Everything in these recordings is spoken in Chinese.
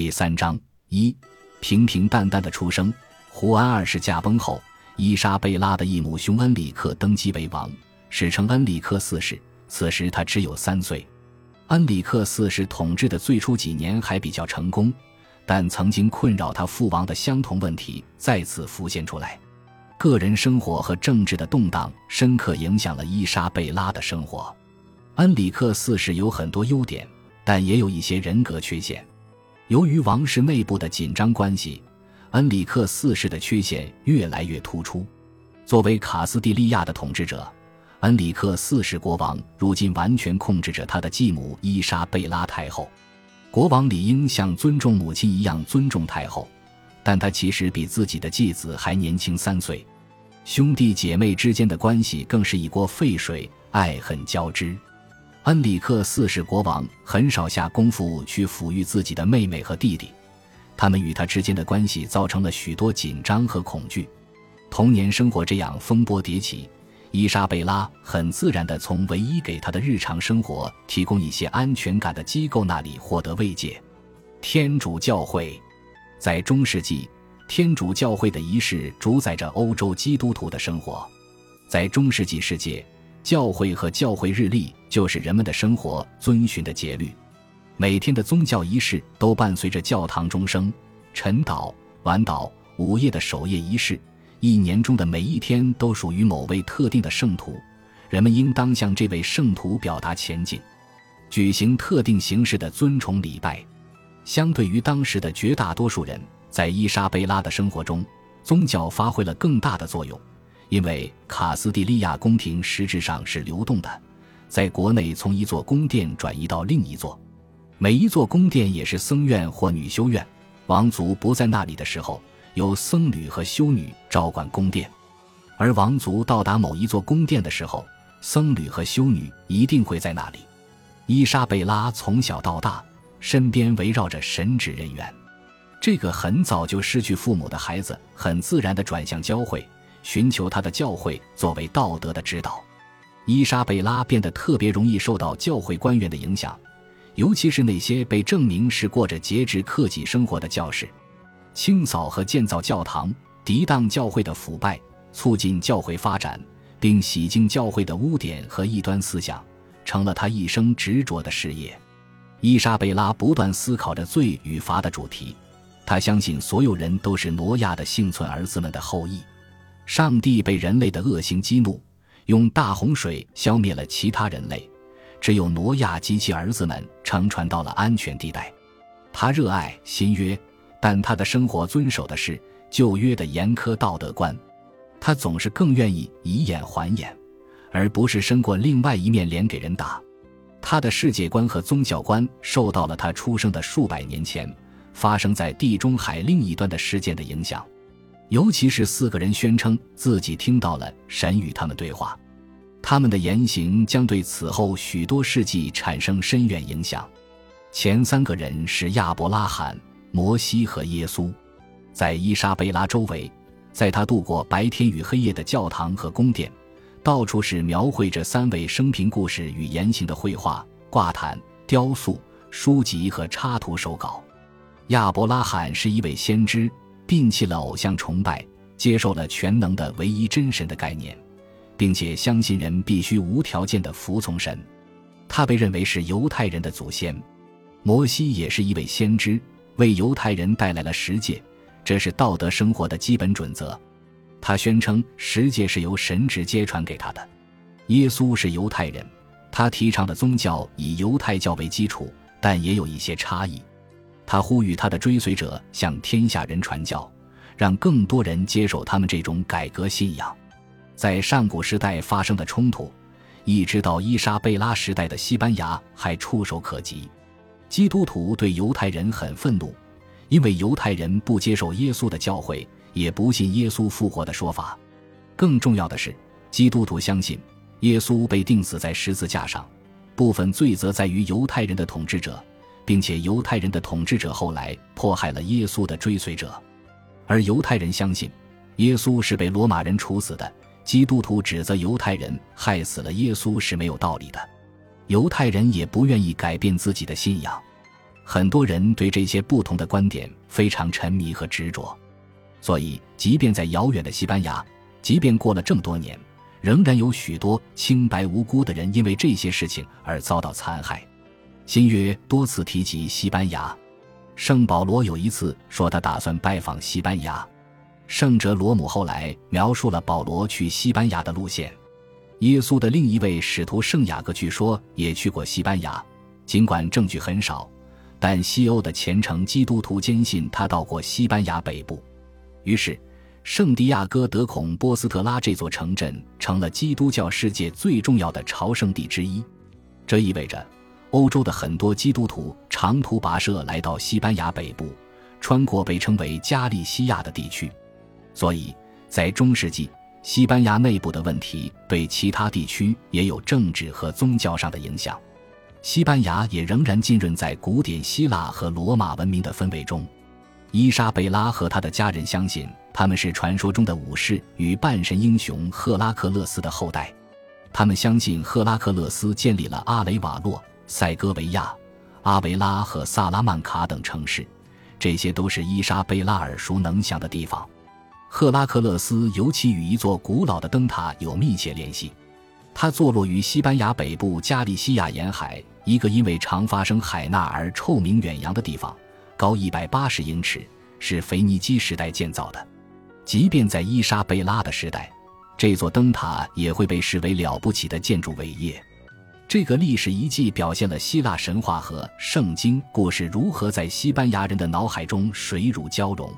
第三章一，平平淡淡的出生。胡安二世驾崩后，伊莎贝拉的异母兄恩里克登基为王，史称恩里克四世。此时他只有三岁。恩里克四世统治的最初几年还比较成功，但曾经困扰他父王的相同问题再次浮现出来。个人生活和政治的动荡深刻影响了伊莎贝拉的生活。恩里克四世有很多优点，但也有一些人格缺陷。由于王室内部的紧张关系，恩里克四世的缺陷越来越突出。作为卡斯蒂利亚的统治者，恩里克四世国王如今完全控制着他的继母伊莎贝拉太后。国王理应像尊重母亲一样尊重太后，但他其实比自己的继子还年轻三岁。兄弟姐妹之间的关系更是一锅沸水，爱恨交织。恩里克四世国王很少下功夫去抚育自己的妹妹和弟弟，他们与他之间的关系造成了许多紧张和恐惧。童年生活这样风波迭起，伊莎贝拉很自然地从唯一给她的日常生活提供一些安全感的机构那里获得慰藉。天主教会，在中世纪，天主教会的仪式主宰着欧洲基督徒的生活。在中世纪世界。教会和教会日历就是人们的生活遵循的节律，每天的宗教仪式都伴随着教堂钟声、晨祷、晚祷、午夜的守夜仪式。一年中的每一天都属于某位特定的圣徒，人们应当向这位圣徒表达前进，举行特定形式的尊崇礼拜。相对于当时的绝大多数人，在伊莎贝拉的生活中，宗教发挥了更大的作用。因为卡斯蒂利亚宫廷实质上是流动的，在国内从一座宫殿转移到另一座，每一座宫殿也是僧院或女修院。王族不在那里的时候，由僧侣和修女照管宫殿；而王族到达某一座宫殿的时候，僧侣和修女一定会在那里。伊莎贝拉从小到大，身边围绕着神职人员。这个很早就失去父母的孩子，很自然地转向教会。寻求他的教会作为道德的指导，伊莎贝拉变得特别容易受到教会官员的影响，尤其是那些被证明是过着节制克己生活的教士。清扫和建造教堂，抵挡教会的腐败，促进教会发展，并洗净教会的污点和异端思想，成了他一生执着的事业。伊莎贝拉不断思考着罪与罚的主题，他相信所有人都是挪亚的幸存儿子们的后裔。上帝被人类的恶行激怒，用大洪水消灭了其他人类，只有挪亚及其儿子们乘船到了安全地带。他热爱新约，但他的生活遵守的是旧约的严苛道德观。他总是更愿意以眼还眼，而不是伸过另外一面脸给人打。他的世界观和宗教观受到了他出生的数百年前发生在地中海另一端的事件的影响。尤其是四个人宣称自己听到了神与他们对话，他们的言行将对此后许多世纪产生深远影响。前三个人是亚伯拉罕、摩西和耶稣。在伊莎贝拉周围，在他度过白天与黑夜的教堂和宫殿，到处是描绘着三位生平故事与言行的绘画、挂毯、雕塑、书籍和插图手稿。亚伯拉罕是一位先知。摒弃了偶像崇拜，接受了全能的唯一真神的概念，并且相信人必须无条件的服从神。他被认为是犹太人的祖先。摩西也是一位先知，为犹太人带来了十诫，这是道德生活的基本准则。他宣称十诫是由神直接传给他的。耶稣是犹太人，他提倡的宗教以犹太教为基础，但也有一些差异。他呼吁他的追随者向天下人传教，让更多人接受他们这种改革信仰。在上古时代发生的冲突，一直到伊莎贝拉时代的西班牙还触手可及。基督徒对犹太人很愤怒，因为犹太人不接受耶稣的教诲，也不信耶稣复活的说法。更重要的是，基督徒相信耶稣被钉死在十字架上，部分罪责在于犹太人的统治者。并且犹太人的统治者后来迫害了耶稣的追随者，而犹太人相信耶稣是被罗马人处死的。基督徒指责犹太人害死了耶稣是没有道理的。犹太人也不愿意改变自己的信仰。很多人对这些不同的观点非常沉迷和执着，所以即便在遥远的西班牙，即便过了这么多年，仍然有许多清白无辜的人因为这些事情而遭到残害。新约多次提及西班牙，圣保罗有一次说他打算拜访西班牙。圣哲罗姆后来描述了保罗去西班牙的路线。耶稣的另一位使徒圣雅各据说也去过西班牙，尽管证据很少，但西欧的虔诚基督徒坚信他到过西班牙北部。于是，圣地亚哥德孔波斯特拉这座城镇成了基督教世界最重要的朝圣地之一。这意味着，欧洲的很多基督徒长途跋涉来到西班牙北部，穿过被称为加利西亚的地区。所以在中世纪，西班牙内部的问题对其他地区也有政治和宗教上的影响。西班牙也仍然浸润在古典希腊和罗马文明的氛围中。伊莎贝拉和他的家人相信他们是传说中的武士与半神英雄赫拉克勒斯的后代。他们相信赫拉克勒斯建立了阿雷瓦洛、塞戈维亚、阿维拉和萨拉曼卡等城市，这些都是伊莎贝拉耳熟能详的地方。赫拉克勒斯尤其与一座古老的灯塔有密切联系，它坐落于西班牙北部加利西亚沿海一个因为常发生海难而臭名远扬的地方，高一百八十英尺，是腓尼基时代建造的。即便在伊莎贝拉的时代，这座灯塔也会被视为了不起的建筑伟业。这个历史遗迹表现了希腊神话和圣经故事如何在西班牙人的脑海中水乳交融。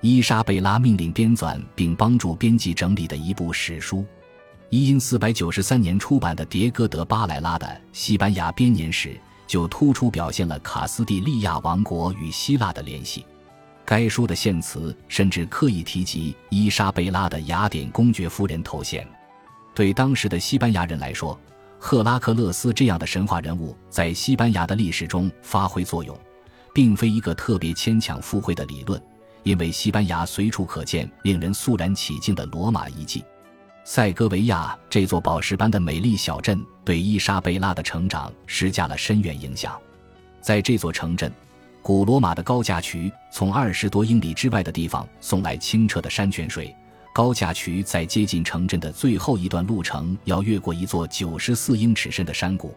伊莎贝拉命令编纂并帮助编辑整理的一部史书，一因四百九十三年出版的迭戈德巴莱拉的《西班牙编年史》就突出表现了卡斯蒂利亚王国与希腊的联系。该书的献词甚至刻意提及伊莎贝拉的雅典公爵夫人头衔。对当时的西班牙人来说，赫拉克勒斯这样的神话人物在西班牙的历史中发挥作用，并非一个特别牵强附会的理论。因为西班牙随处可见令人肃然起敬的罗马遗迹，塞戈维亚这座宝石般的美丽小镇对伊莎贝拉的成长施加了深远影响。在这座城镇，古罗马的高架渠从二十多英里之外的地方送来清澈的山泉水。高架渠在接近城镇的最后一段路程要越过一座九十四英尺深的山谷。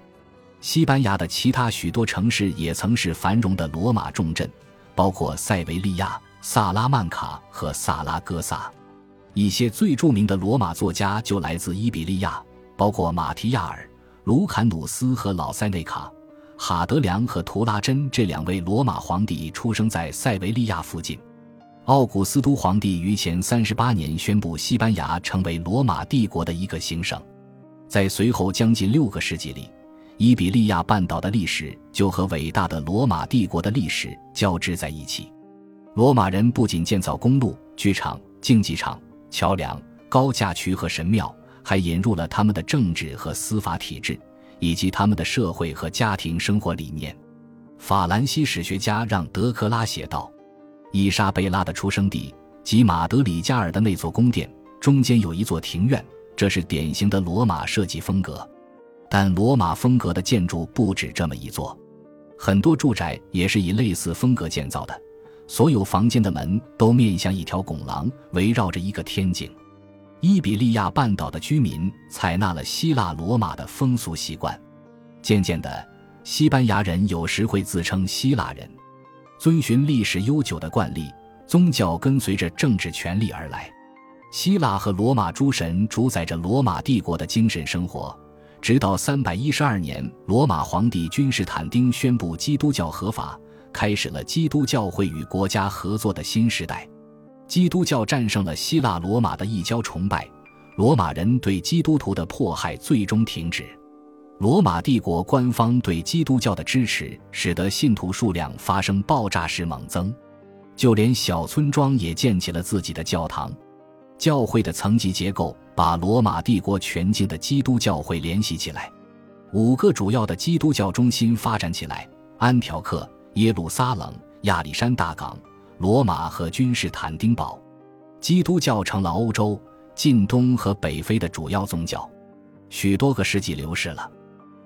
西班牙的其他许多城市也曾是繁荣的罗马重镇，包括塞维利亚。萨拉曼卡和萨拉戈萨，一些最著名的罗马作家就来自伊比利亚，包括马提亚尔、卢坎努斯和老塞内卡。哈德良和图拉真这两位罗马皇帝出生在塞维利亚附近。奥古斯都皇帝于前三十八年宣布西班牙成为罗马帝国的一个行省。在随后将近六个世纪里，伊比利亚半岛的历史就和伟大的罗马帝国的历史交织在一起。罗马人不仅建造公路、剧场、竞技场、桥梁、高架渠和神庙，还引入了他们的政治和司法体制，以及他们的社会和家庭生活理念。法兰西史学家让·德克拉写道：“伊莎贝拉的出生地及马德里加尔的那座宫殿中间有一座庭院，这是典型的罗马设计风格。但罗马风格的建筑不止这么一座，很多住宅也是以类似风格建造的。”所有房间的门都面向一条拱廊，围绕着一个天井。伊比利亚半岛的居民采纳了希腊罗马的风俗习惯。渐渐的，西班牙人有时会自称希腊人。遵循历史悠久的惯例，宗教跟随着政治权力而来。希腊和罗马诸神主宰着罗马帝国的精神生活，直到三百一十二年，罗马皇帝君士坦丁宣布基督教合法。开始了基督教会与国家合作的新时代，基督教战胜了希腊罗马的异教崇拜，罗马人对基督徒的迫害最终停止。罗马帝国官方对基督教的支持，使得信徒数量发生爆炸式猛增，就连小村庄也建起了自己的教堂。教会的层级结构把罗马帝国全境的基督教会联系起来，五个主要的基督教中心发展起来：安条克。耶路撒冷、亚历山大港、罗马和君士坦丁堡，基督教成了欧洲、近东和北非的主要宗教。许多个世纪流逝了，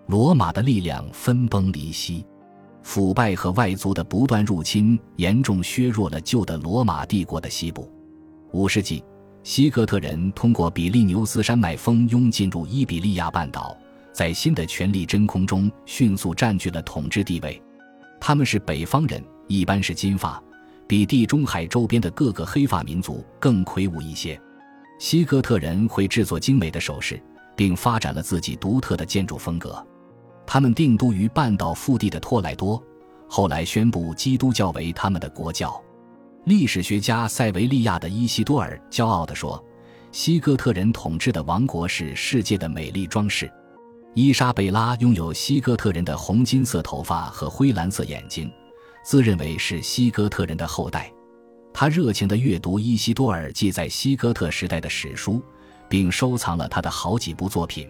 罗马的力量分崩离析。腐败和外族的不断入侵严重削弱了旧的罗马帝国的西部。五世纪，西哥特人通过比利牛斯山脉蜂拥进入伊比利亚半岛，在新的权力真空中迅速占据了统治地位。他们是北方人，一般是金发，比地中海周边的各个黑发民族更魁梧一些。西哥特人会制作精美的首饰，并发展了自己独特的建筑风格。他们定都于半岛腹地的托莱多，后来宣布基督教为他们的国教。历史学家塞维利亚的伊西多尔骄傲地说：“西哥特人统治的王国是世界的美丽装饰。”伊莎贝拉拥有西哥特人的红金色头发和灰蓝色眼睛，自认为是西哥特人的后代。他热情地阅读伊西多尔记载西哥特时代的史书，并收藏了他的好几部作品。